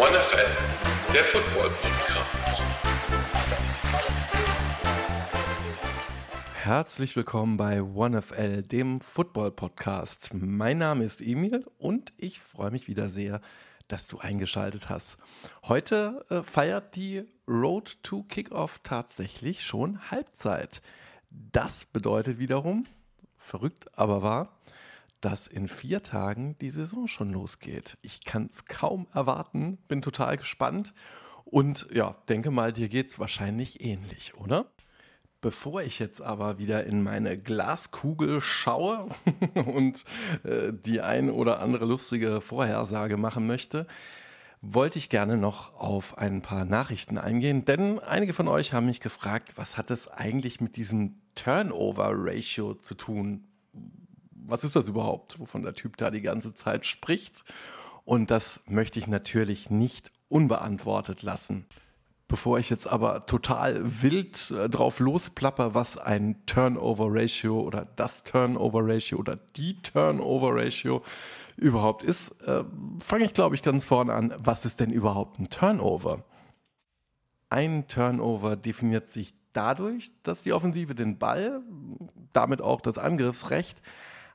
OneFL, der Football Podcast. Herzlich willkommen bei OneFL, dem Football Podcast. Mein Name ist Emil und ich freue mich wieder sehr, dass du eingeschaltet hast. Heute äh, feiert die Road to Kickoff tatsächlich schon Halbzeit. Das bedeutet wiederum, verrückt aber wahr, dass in vier Tagen die Saison schon losgeht. Ich kann es kaum erwarten, bin total gespannt und ja, denke mal, dir geht es wahrscheinlich ähnlich, oder? Bevor ich jetzt aber wieder in meine Glaskugel schaue und äh, die ein oder andere lustige Vorhersage machen möchte, wollte ich gerne noch auf ein paar Nachrichten eingehen, denn einige von euch haben mich gefragt, was hat es eigentlich mit diesem Turnover-Ratio zu tun? Was ist das überhaupt, wovon der Typ da die ganze Zeit spricht? Und das möchte ich natürlich nicht unbeantwortet lassen. Bevor ich jetzt aber total wild äh, drauf losplapper, was ein Turnover-Ratio oder das Turnover-Ratio oder die Turnover-Ratio überhaupt ist, äh, fange ich, glaube ich, ganz vorne an. Was ist denn überhaupt ein Turnover? Ein Turnover definiert sich dadurch, dass die Offensive den Ball, damit auch das Angriffsrecht,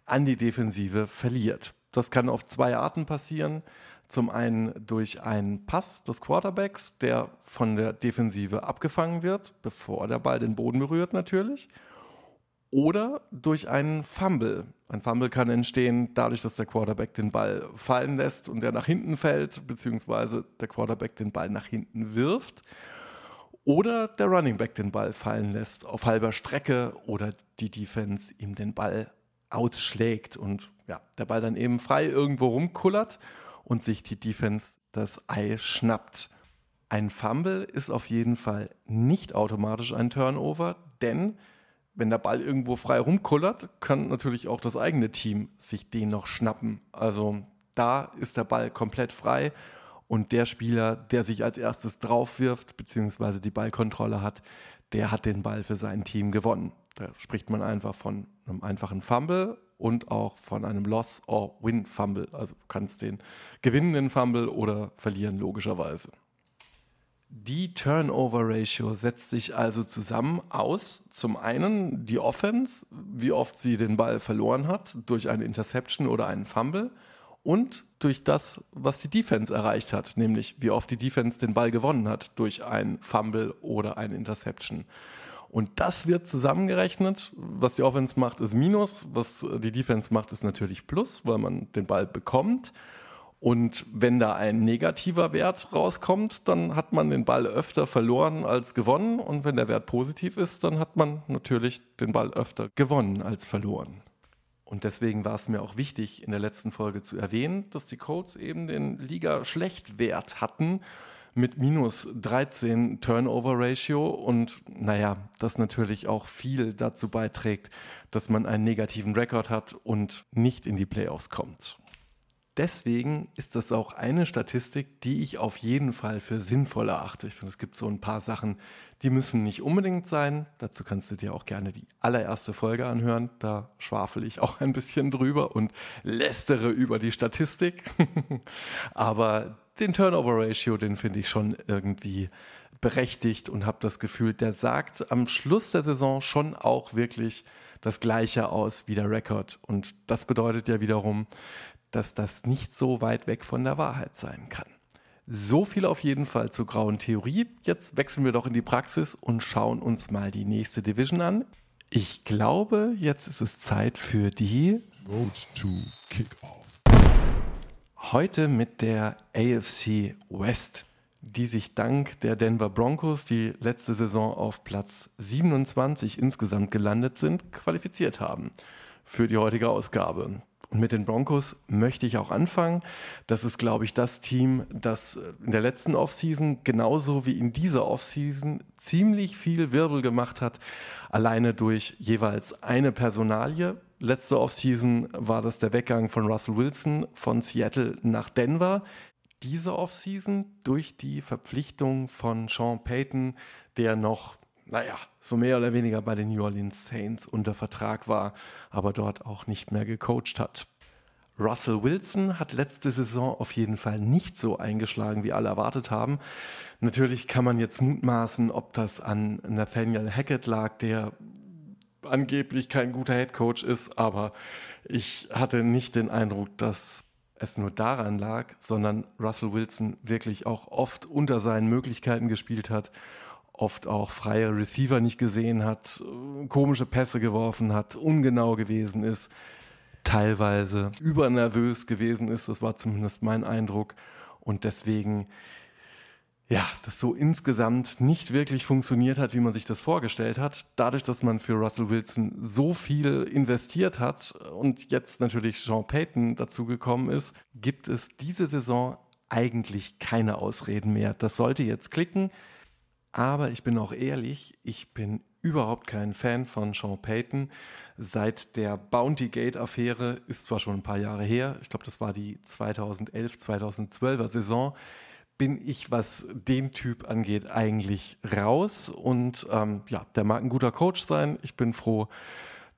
an die Defensive verliert. Das kann auf zwei Arten passieren. Zum einen durch einen Pass des Quarterbacks, der von der Defensive abgefangen wird, bevor der Ball den Boden berührt natürlich. Oder durch einen Fumble. Ein Fumble kann entstehen dadurch, dass der Quarterback den Ball fallen lässt und der nach hinten fällt, beziehungsweise der Quarterback den Ball nach hinten wirft. Oder der Running Back den Ball fallen lässt auf halber Strecke oder die Defense ihm den Ball ausschlägt und ja, der Ball dann eben frei irgendwo rumkullert und sich die Defense das Ei schnappt. Ein Fumble ist auf jeden Fall nicht automatisch ein Turnover, denn wenn der Ball irgendwo frei rumkullert, kann natürlich auch das eigene Team sich den noch schnappen. Also da ist der Ball komplett frei und der Spieler, der sich als erstes drauf wirft, beziehungsweise die Ballkontrolle hat, der hat den Ball für sein Team gewonnen. Da spricht man einfach von einem einfachen Fumble und auch von einem Loss or Win Fumble. Also du kannst den gewinnenden Fumble oder verlieren logischerweise. Die Turnover Ratio setzt sich also zusammen aus, zum einen die Offense, wie oft sie den Ball verloren hat durch eine Interception oder einen Fumble und durch das, was die Defense erreicht hat, nämlich wie oft die Defense den Ball gewonnen hat durch ein Fumble oder eine Interception. Und das wird zusammengerechnet. Was die Offense macht, ist Minus. Was die Defense macht, ist natürlich Plus, weil man den Ball bekommt. Und wenn da ein negativer Wert rauskommt, dann hat man den Ball öfter verloren als gewonnen. Und wenn der Wert positiv ist, dann hat man natürlich den Ball öfter gewonnen als verloren. Und deswegen war es mir auch wichtig, in der letzten Folge zu erwähnen, dass die Colts eben den Liga-Schlechtwert hatten mit minus 13 Turnover-Ratio und naja, das natürlich auch viel dazu beiträgt, dass man einen negativen Rekord hat und nicht in die Playoffs kommt. Deswegen ist das auch eine Statistik, die ich auf jeden Fall für sinnvoll erachte. Ich finde, es gibt so ein paar Sachen, die müssen nicht unbedingt sein. Dazu kannst du dir auch gerne die allererste Folge anhören. Da schwafel ich auch ein bisschen drüber und lästere über die Statistik. Aber den Turnover-Ratio, den finde ich schon irgendwie berechtigt und habe das Gefühl, der sagt am Schluss der Saison schon auch wirklich das Gleiche aus wie der Rekord. Und das bedeutet ja wiederum, dass das nicht so weit weg von der Wahrheit sein kann. So viel auf jeden Fall zur grauen Theorie. Jetzt wechseln wir doch in die Praxis und schauen uns mal die nächste Division an. Ich glaube, jetzt ist es Zeit für die Road to Kickoff. Heute mit der AFC West, die sich dank der Denver Broncos, die letzte Saison auf Platz 27 insgesamt gelandet sind, qualifiziert haben für die heutige Ausgabe. Und mit den Broncos möchte ich auch anfangen. Das ist, glaube ich, das Team, das in der letzten Offseason genauso wie in dieser Offseason ziemlich viel Wirbel gemacht hat, alleine durch jeweils eine Personalie. Letzte Offseason war das der Weggang von Russell Wilson von Seattle nach Denver. Diese Offseason durch die Verpflichtung von Sean Payton, der noch naja, so mehr oder weniger bei den New Orleans Saints unter Vertrag war, aber dort auch nicht mehr gecoacht hat. Russell Wilson hat letzte Saison auf jeden Fall nicht so eingeschlagen, wie alle erwartet haben. Natürlich kann man jetzt mutmaßen, ob das an Nathaniel Hackett lag, der angeblich kein guter Headcoach ist, aber ich hatte nicht den Eindruck, dass es nur daran lag, sondern Russell Wilson wirklich auch oft unter seinen Möglichkeiten gespielt hat, oft auch freie Receiver nicht gesehen hat, komische Pässe geworfen hat, ungenau gewesen ist, teilweise übernervös gewesen ist, das war zumindest mein Eindruck. Und deswegen ja, das so insgesamt nicht wirklich funktioniert hat, wie man sich das vorgestellt hat. Dadurch, dass man für Russell Wilson so viel investiert hat und jetzt natürlich Sean Payton dazu gekommen ist, gibt es diese Saison eigentlich keine Ausreden mehr. Das sollte jetzt klicken. Aber ich bin auch ehrlich, ich bin überhaupt kein Fan von Sean Payton. Seit der Bounty Gate-Affäre ist zwar schon ein paar Jahre her, ich glaube, das war die 2011, 2012er Saison, bin ich, was den Typ angeht, eigentlich raus. Und ähm, ja, der mag ein guter Coach sein. Ich bin froh,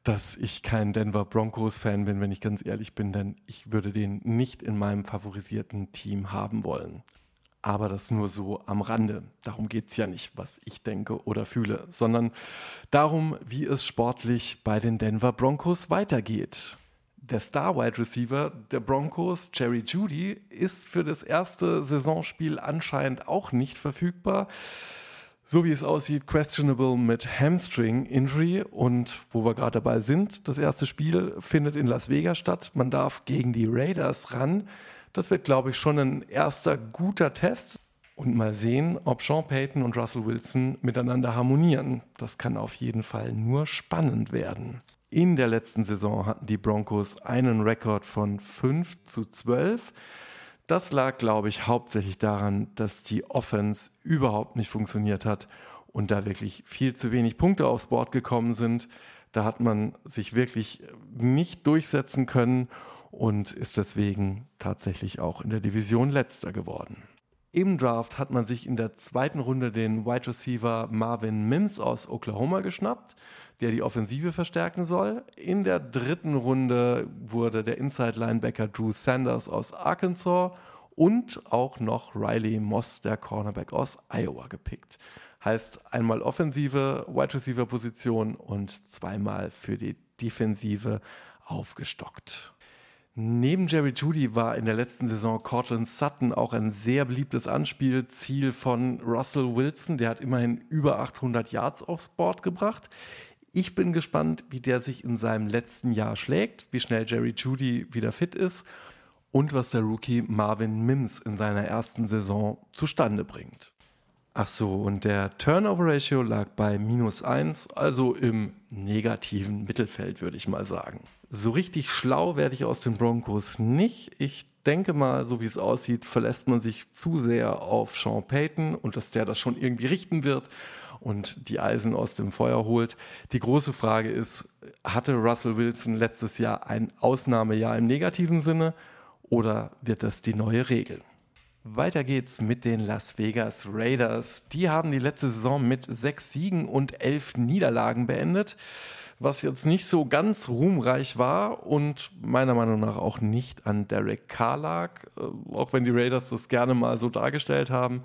dass ich kein Denver Broncos-Fan bin, wenn ich ganz ehrlich bin, denn ich würde den nicht in meinem favorisierten Team haben wollen. Aber das nur so am Rande. Darum geht es ja nicht, was ich denke oder fühle, sondern darum, wie es sportlich bei den Denver Broncos weitergeht. Der Star-Wide Receiver der Broncos, Jerry Judy, ist für das erste Saisonspiel anscheinend auch nicht verfügbar. So wie es aussieht, questionable mit Hamstring Injury. Und wo wir gerade dabei sind, das erste Spiel findet in Las Vegas statt. Man darf gegen die Raiders ran. Das wird, glaube ich, schon ein erster guter Test. Und mal sehen, ob Sean Payton und Russell Wilson miteinander harmonieren. Das kann auf jeden Fall nur spannend werden. In der letzten Saison hatten die Broncos einen Rekord von 5 zu 12. Das lag, glaube ich, hauptsächlich daran, dass die Offense überhaupt nicht funktioniert hat und da wirklich viel zu wenig Punkte aufs Board gekommen sind. Da hat man sich wirklich nicht durchsetzen können und ist deswegen tatsächlich auch in der Division letzter geworden. Im Draft hat man sich in der zweiten Runde den Wide Receiver Marvin Mims aus Oklahoma geschnappt der die Offensive verstärken soll. In der dritten Runde wurde der Inside-Linebacker Drew Sanders aus Arkansas und auch noch Riley Moss, der Cornerback aus Iowa, gepickt. Heißt einmal offensive Wide Receiver Position und zweimal für die Defensive aufgestockt. Neben Jerry Judy war in der letzten Saison Cortland Sutton auch ein sehr beliebtes Anspielziel von Russell Wilson. Der hat immerhin über 800 Yards aufs Board gebracht. Ich bin gespannt, wie der sich in seinem letzten Jahr schlägt, wie schnell Jerry Judy wieder fit ist und was der Rookie Marvin Mims in seiner ersten Saison zustande bringt. Ach so, und der Turnover Ratio lag bei minus 1, also im negativen Mittelfeld, würde ich mal sagen. So richtig schlau werde ich aus den Broncos nicht. Ich denke mal, so wie es aussieht, verlässt man sich zu sehr auf Sean Payton und dass der das schon irgendwie richten wird und die Eisen aus dem Feuer holt. Die große Frage ist, hatte Russell Wilson letztes Jahr ein Ausnahmejahr im negativen Sinne oder wird das die neue Regel? Weiter geht's mit den Las Vegas Raiders. Die haben die letzte Saison mit sechs Siegen und elf Niederlagen beendet, was jetzt nicht so ganz ruhmreich war und meiner Meinung nach auch nicht an Derek Carr lag, äh, auch wenn die Raiders das gerne mal so dargestellt haben.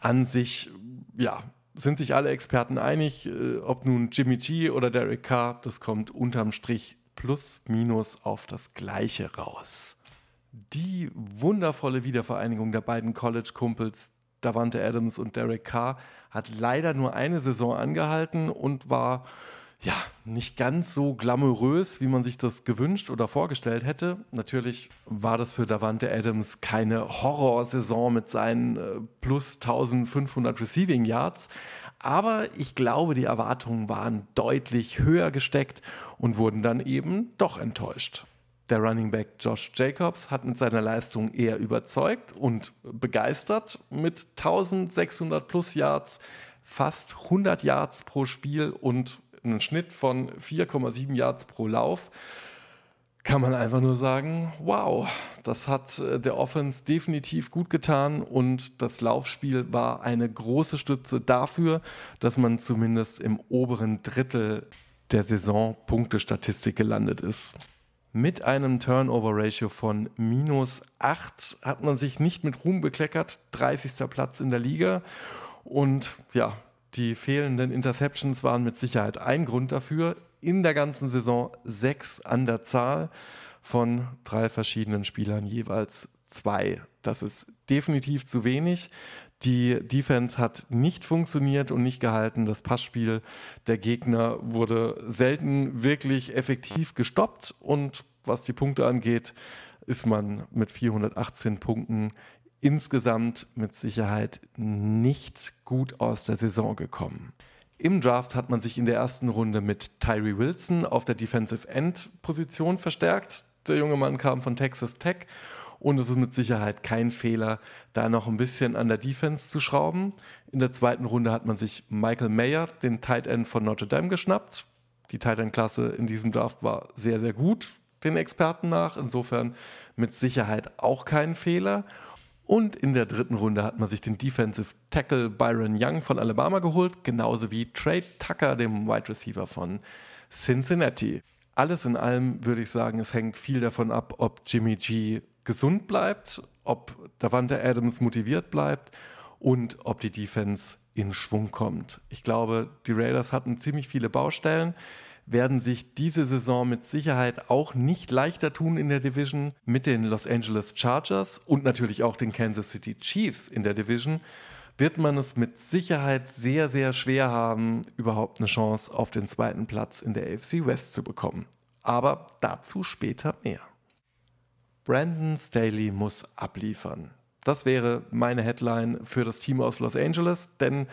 An sich, ja, sind sich alle Experten einig, äh, ob nun Jimmy G oder Derek Carr, das kommt unterm Strich plus minus auf das Gleiche raus. Die wundervolle Wiedervereinigung der beiden College-Kumpels Davante Adams und Derek Carr hat leider nur eine Saison angehalten und war ja, nicht ganz so glamourös, wie man sich das gewünscht oder vorgestellt hätte. Natürlich war das für Davante Adams keine Horrorsaison mit seinen äh, plus 1500 Receiving Yards. Aber ich glaube, die Erwartungen waren deutlich höher gesteckt und wurden dann eben doch enttäuscht. Der Running Back Josh Jacobs hat mit seiner Leistung eher überzeugt und begeistert mit 1600 plus Yards, fast 100 Yards pro Spiel und einen Schnitt von 4,7 Yards pro Lauf, kann man einfach nur sagen, wow, das hat äh, der Offense definitiv gut getan und das Laufspiel war eine große Stütze dafür, dass man zumindest im oberen Drittel der Saison Punktestatistik gelandet ist. Mit einem Turnover-Ratio von minus 8 hat man sich nicht mit Ruhm bekleckert. 30. Platz in der Liga. Und ja, die fehlenden Interceptions waren mit Sicherheit ein Grund dafür. In der ganzen Saison sechs an der Zahl von drei verschiedenen Spielern jeweils zwei. Das ist definitiv zu wenig. Die Defense hat nicht funktioniert und nicht gehalten. Das Passspiel der Gegner wurde selten wirklich effektiv gestoppt. Und was die Punkte angeht, ist man mit 418 Punkten insgesamt mit Sicherheit nicht gut aus der Saison gekommen. Im Draft hat man sich in der ersten Runde mit Tyree Wilson auf der Defensive End Position verstärkt. Der junge Mann kam von Texas Tech und es ist mit Sicherheit kein Fehler, da noch ein bisschen an der Defense zu schrauben. In der zweiten Runde hat man sich Michael Mayer, den Tight End von Notre Dame, geschnappt. Die Tight End-Klasse in diesem Draft war sehr, sehr gut, den Experten nach. Insofern mit Sicherheit auch kein Fehler. Und in der dritten Runde hat man sich den Defensive Tackle Byron Young von Alabama geholt, genauso wie Trey Tucker, dem Wide Receiver von Cincinnati. Alles in allem würde ich sagen, es hängt viel davon ab, ob Jimmy G gesund bleibt, ob Davante Adams motiviert bleibt und ob die Defense in Schwung kommt. Ich glaube, die Raiders hatten ziemlich viele Baustellen, werden sich diese Saison mit Sicherheit auch nicht leichter tun in der Division mit den Los Angeles Chargers und natürlich auch den Kansas City Chiefs in der Division. Wird man es mit Sicherheit sehr, sehr schwer haben, überhaupt eine Chance auf den zweiten Platz in der AFC West zu bekommen. Aber dazu später mehr. Brandon Staley muss abliefern. Das wäre meine Headline für das Team aus Los Angeles, denn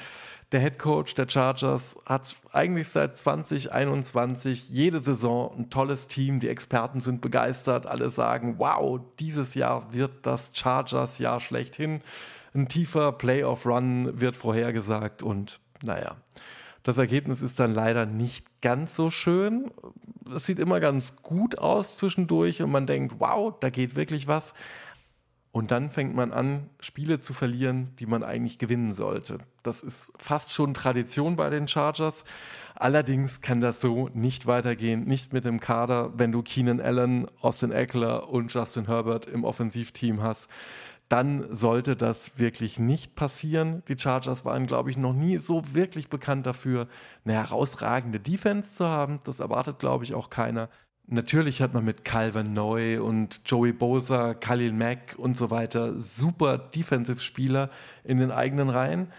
der Head Coach der Chargers hat eigentlich seit 2021 jede Saison ein tolles Team. Die Experten sind begeistert. Alle sagen, wow, dieses Jahr wird das Chargers-Jahr schlechthin. Ein tiefer Playoff-Run wird vorhergesagt und naja, das Ergebnis ist dann leider nicht ganz so schön. Es sieht immer ganz gut aus zwischendurch und man denkt, wow, da geht wirklich was. Und dann fängt man an, Spiele zu verlieren, die man eigentlich gewinnen sollte. Das ist fast schon Tradition bei den Chargers. Allerdings kann das so nicht weitergehen, nicht mit dem Kader, wenn du Keenan Allen, Austin Eckler und Justin Herbert im Offensivteam hast dann sollte das wirklich nicht passieren. Die Chargers waren, glaube ich, noch nie so wirklich bekannt dafür, eine herausragende Defense zu haben. Das erwartet, glaube ich, auch keiner. Natürlich hat man mit Calvin Neu und Joey Bosa, Khalil Mack und so weiter super Defensive-Spieler in den eigenen Reihen.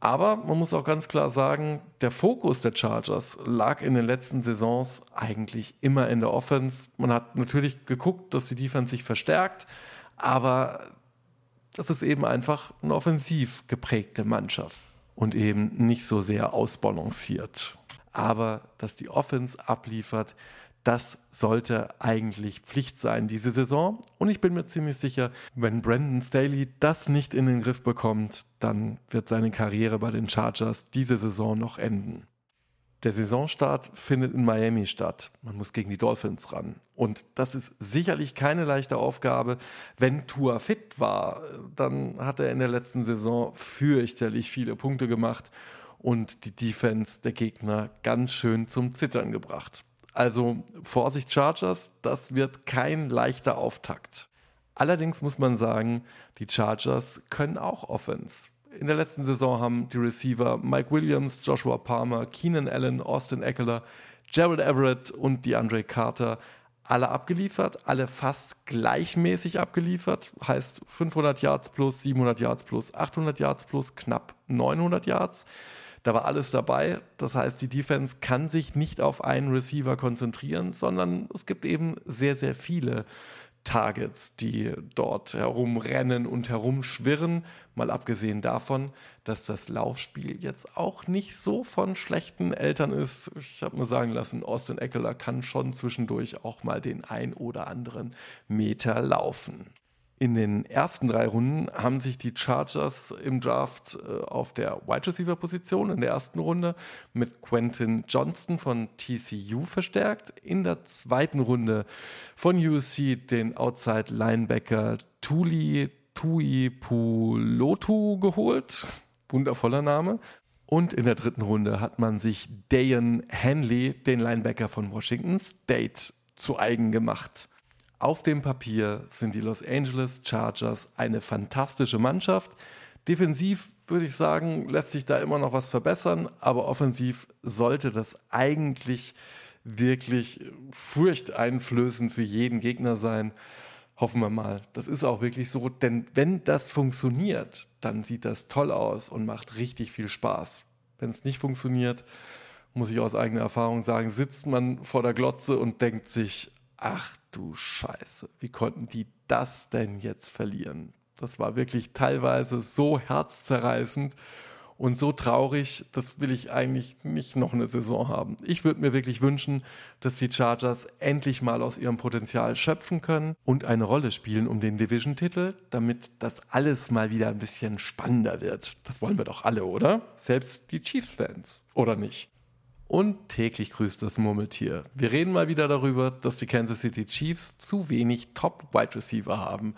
Aber man muss auch ganz klar sagen, der Fokus der Chargers lag in den letzten Saisons eigentlich immer in der Offense. Man hat natürlich geguckt, dass die Defense sich verstärkt, aber das ist eben einfach eine offensiv geprägte Mannschaft und eben nicht so sehr ausbalanciert. Aber dass die Offense abliefert, das sollte eigentlich Pflicht sein diese Saison. Und ich bin mir ziemlich sicher, wenn Brandon Staley das nicht in den Griff bekommt, dann wird seine Karriere bei den Chargers diese Saison noch enden. Der Saisonstart findet in Miami statt. Man muss gegen die Dolphins ran. Und das ist sicherlich keine leichte Aufgabe. Wenn Tua fit war, dann hat er in der letzten Saison fürchterlich viele Punkte gemacht und die Defense der Gegner ganz schön zum Zittern gebracht. Also Vorsicht Chargers, das wird kein leichter Auftakt. Allerdings muss man sagen, die Chargers können auch Offense in der letzten Saison haben die Receiver Mike Williams, Joshua Palmer, Keenan Allen, Austin Eckler, Gerald Everett und DeAndre Carter alle abgeliefert, alle fast gleichmäßig abgeliefert, heißt 500 Yards plus, 700 Yards plus, 800 Yards plus, knapp 900 Yards. Da war alles dabei. Das heißt, die Defense kann sich nicht auf einen Receiver konzentrieren, sondern es gibt eben sehr, sehr viele Targets, die dort herumrennen und herumschwirren. Mal abgesehen davon, dass das Laufspiel jetzt auch nicht so von schlechten Eltern ist. Ich habe mir sagen lassen, Austin Eckler kann schon zwischendurch auch mal den ein oder anderen Meter laufen. In den ersten drei Runden haben sich die Chargers im Draft äh, auf der Wide Receiver Position in der ersten Runde mit Quentin Johnston von TCU verstärkt. In der zweiten Runde von USC den Outside Linebacker Tuli Tui Pulotu geholt. Wundervoller Name. Und in der dritten Runde hat man sich Dayan Hanley, den Linebacker von Washington State, zu eigen gemacht. Auf dem Papier sind die Los Angeles Chargers eine fantastische Mannschaft. Defensiv würde ich sagen, lässt sich da immer noch was verbessern, aber offensiv sollte das eigentlich wirklich furchteinflößend für jeden Gegner sein. Hoffen wir mal. Das ist auch wirklich so, denn wenn das funktioniert, dann sieht das toll aus und macht richtig viel Spaß. Wenn es nicht funktioniert, muss ich aus eigener Erfahrung sagen, sitzt man vor der Glotze und denkt sich, ach du Scheiße, wie konnten die das denn jetzt verlieren? Das war wirklich teilweise so herzzerreißend und so traurig, das will ich eigentlich nicht noch eine Saison haben. Ich würde mir wirklich wünschen, dass die Chargers endlich mal aus ihrem Potenzial schöpfen können und eine Rolle spielen um den Division-Titel, damit das alles mal wieder ein bisschen spannender wird. Das wollen wir doch alle, oder? Selbst die Chiefs-Fans, oder nicht? Und täglich grüßt das Murmeltier. Wir reden mal wieder darüber, dass die Kansas City Chiefs zu wenig Top-Wide Receiver haben.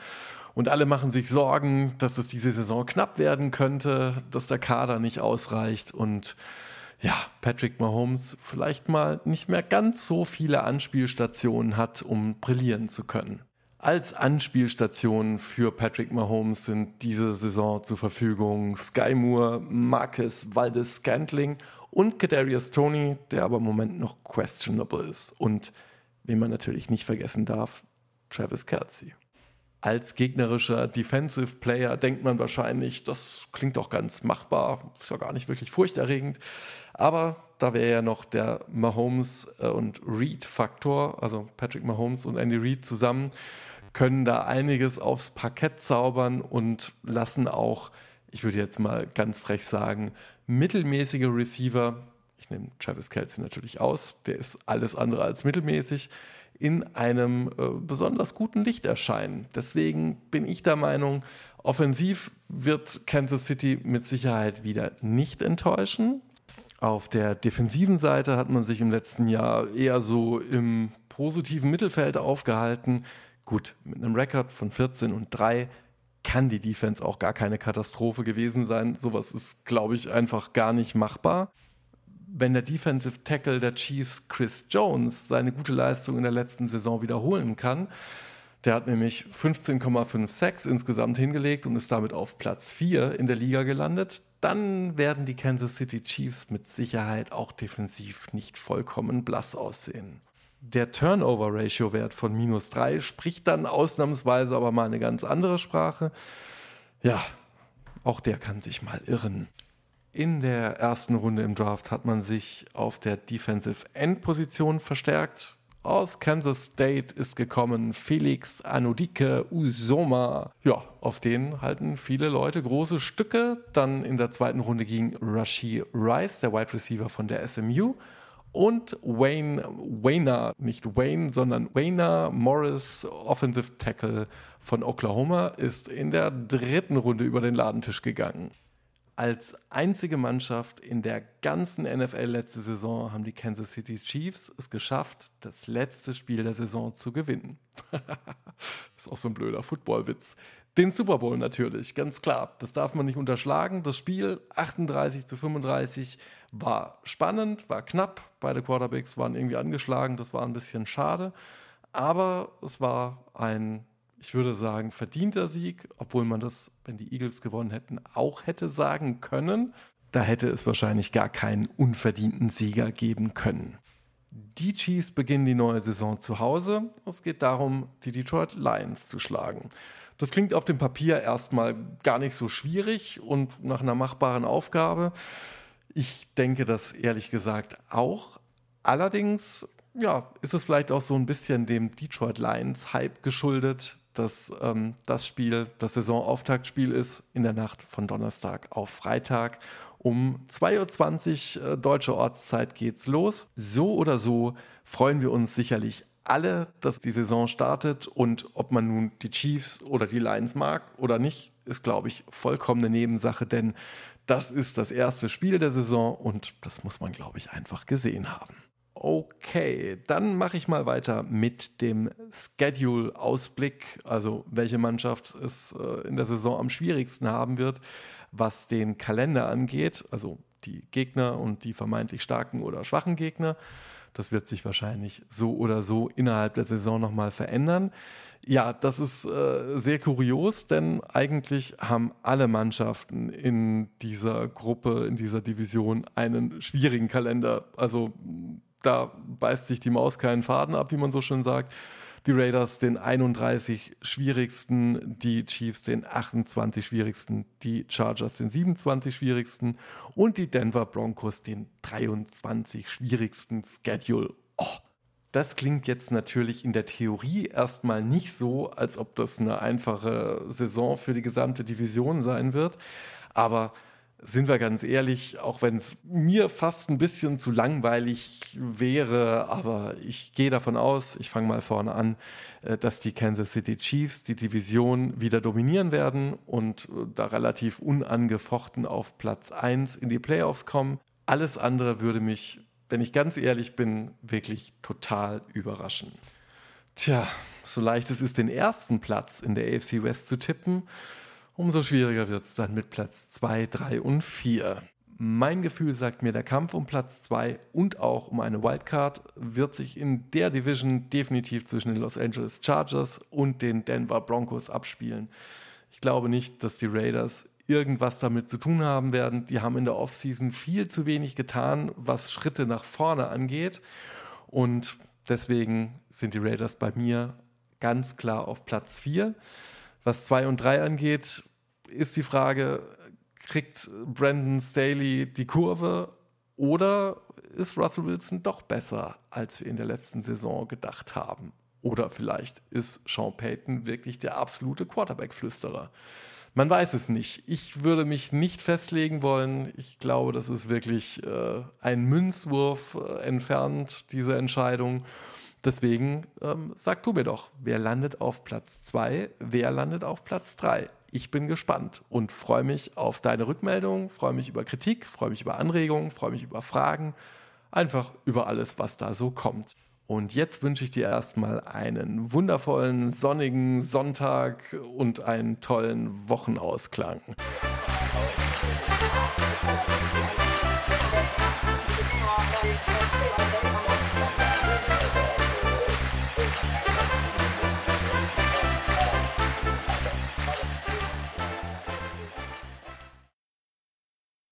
Und alle machen sich Sorgen, dass es diese Saison knapp werden könnte, dass der Kader nicht ausreicht und ja, Patrick Mahomes vielleicht mal nicht mehr ganz so viele Anspielstationen hat, um brillieren zu können. Als Anspielstationen für Patrick Mahomes sind diese Saison zur Verfügung Sky Moore, Marcus Valdes Scantling und Kadarius Tony, der aber im Moment noch questionable ist. Und wen man natürlich nicht vergessen darf, Travis Kelsey. Als gegnerischer Defensive Player denkt man wahrscheinlich, das klingt doch ganz machbar, ist ja gar nicht wirklich furchterregend. Aber da wäre ja noch der Mahomes äh, und Reed-Faktor, also Patrick Mahomes und Andy Reid zusammen, können da einiges aufs Parkett zaubern und lassen auch, ich würde jetzt mal ganz frech sagen, mittelmäßige Receiver, ich nehme Travis Kelsey natürlich aus, der ist alles andere als mittelmäßig, in einem äh, besonders guten Licht erscheinen. Deswegen bin ich der Meinung, offensiv wird Kansas City mit Sicherheit wieder nicht enttäuschen. Auf der defensiven Seite hat man sich im letzten Jahr eher so im positiven Mittelfeld aufgehalten. Gut, mit einem Rekord von 14 und 3 kann die Defense auch gar keine Katastrophe gewesen sein. Sowas ist, glaube ich, einfach gar nicht machbar. Wenn der Defensive Tackle der Chiefs Chris Jones seine gute Leistung in der letzten Saison wiederholen kann, der hat nämlich 15,56 insgesamt hingelegt und ist damit auf Platz 4 in der Liga gelandet. Dann werden die Kansas City Chiefs mit Sicherheit auch defensiv nicht vollkommen blass aussehen. Der Turnover-Ratio-Wert von minus 3 spricht dann ausnahmsweise aber mal eine ganz andere Sprache. Ja, auch der kann sich mal irren. In der ersten Runde im Draft hat man sich auf der Defensive End-Position verstärkt. Aus Kansas State ist gekommen Felix Anudike Usoma. Ja, auf den halten viele Leute große Stücke. Dann in der zweiten Runde ging Rashi Rice, der Wide Receiver von der SMU. Und Wayne, Wayner, nicht Wayne, sondern Wayner Morris, Offensive Tackle von Oklahoma, ist in der dritten Runde über den Ladentisch gegangen. Als einzige Mannschaft in der ganzen NFL letzte Saison haben die Kansas City Chiefs es geschafft, das letzte Spiel der Saison zu gewinnen. ist auch so ein blöder Footballwitz. Den Super Bowl natürlich, ganz klar. Das darf man nicht unterschlagen. Das Spiel 38 zu 35 war spannend, war knapp. Beide Quarterbacks waren irgendwie angeschlagen. Das war ein bisschen schade. Aber es war ein, ich würde sagen, verdienter Sieg, obwohl man das, wenn die Eagles gewonnen hätten, auch hätte sagen können. Da hätte es wahrscheinlich gar keinen unverdienten Sieger geben können. Die Chiefs beginnen die neue Saison zu Hause. Es geht darum, die Detroit Lions zu schlagen. Das klingt auf dem Papier erstmal gar nicht so schwierig und nach einer machbaren Aufgabe. Ich denke das ehrlich gesagt auch. Allerdings ja, ist es vielleicht auch so ein bisschen dem Detroit Lions Hype geschuldet, dass ähm, das Spiel das Saisonauftaktspiel ist in der Nacht von Donnerstag auf Freitag. Um 2.20 Uhr äh, deutsche Ortszeit geht's los. So oder so freuen wir uns sicherlich alle, dass die Saison startet und ob man nun die Chiefs oder die Lions mag oder nicht, ist, glaube ich, vollkommen eine Nebensache, denn das ist das erste Spiel der Saison und das muss man, glaube ich, einfach gesehen haben. Okay, dann mache ich mal weiter mit dem Schedule-Ausblick, also welche Mannschaft es äh, in der Saison am schwierigsten haben wird, was den Kalender angeht, also die Gegner und die vermeintlich starken oder schwachen Gegner. Das wird sich wahrscheinlich so oder so innerhalb der Saison nochmal verändern. Ja, das ist äh, sehr kurios, denn eigentlich haben alle Mannschaften in dieser Gruppe, in dieser Division einen schwierigen Kalender. Also da beißt sich die Maus keinen Faden ab, wie man so schön sagt. Die Raiders den 31 schwierigsten, die Chiefs den 28 schwierigsten, die Chargers den 27 schwierigsten und die Denver Broncos den 23 schwierigsten Schedule. Oh, das klingt jetzt natürlich in der Theorie erstmal nicht so, als ob das eine einfache Saison für die gesamte Division sein wird. Aber sind wir ganz ehrlich, auch wenn es mir fast ein bisschen zu langweilig wäre, aber ich gehe davon aus, ich fange mal vorne an, äh, dass die Kansas City Chiefs die Division wieder dominieren werden und äh, da relativ unangefochten auf Platz 1 in die Playoffs kommen. Alles andere würde mich, wenn ich ganz ehrlich bin, wirklich total überraschen. Tja, so leicht es ist, den ersten Platz in der AFC West zu tippen, umso schwieriger wird es dann mit Platz 2, 3 und 4. Mein Gefühl sagt mir, der Kampf um Platz 2 und auch um eine Wildcard wird sich in der Division definitiv zwischen den Los Angeles Chargers und den Denver Broncos abspielen. Ich glaube nicht, dass die Raiders irgendwas damit zu tun haben werden. Die haben in der Offseason viel zu wenig getan, was Schritte nach vorne angeht. Und deswegen sind die Raiders bei mir ganz klar auf Platz 4. Was 2 und 3 angeht, ist die Frage, kriegt Brandon Staley die Kurve oder ist Russell Wilson doch besser, als wir in der letzten Saison gedacht haben? Oder vielleicht ist Sean Payton wirklich der absolute Quarterback-Flüsterer. Man weiß es nicht. Ich würde mich nicht festlegen wollen. Ich glaube, das ist wirklich äh, ein Münzwurf äh, entfernt, diese Entscheidung. Deswegen ähm, sag du mir doch, wer landet auf Platz 2, wer landet auf Platz 3? Ich bin gespannt und freue mich auf deine Rückmeldung, freue mich über Kritik, freue mich über Anregungen, freue mich über Fragen, einfach über alles, was da so kommt. Und jetzt wünsche ich dir erstmal einen wundervollen, sonnigen Sonntag und einen tollen Wochenausklang. Musik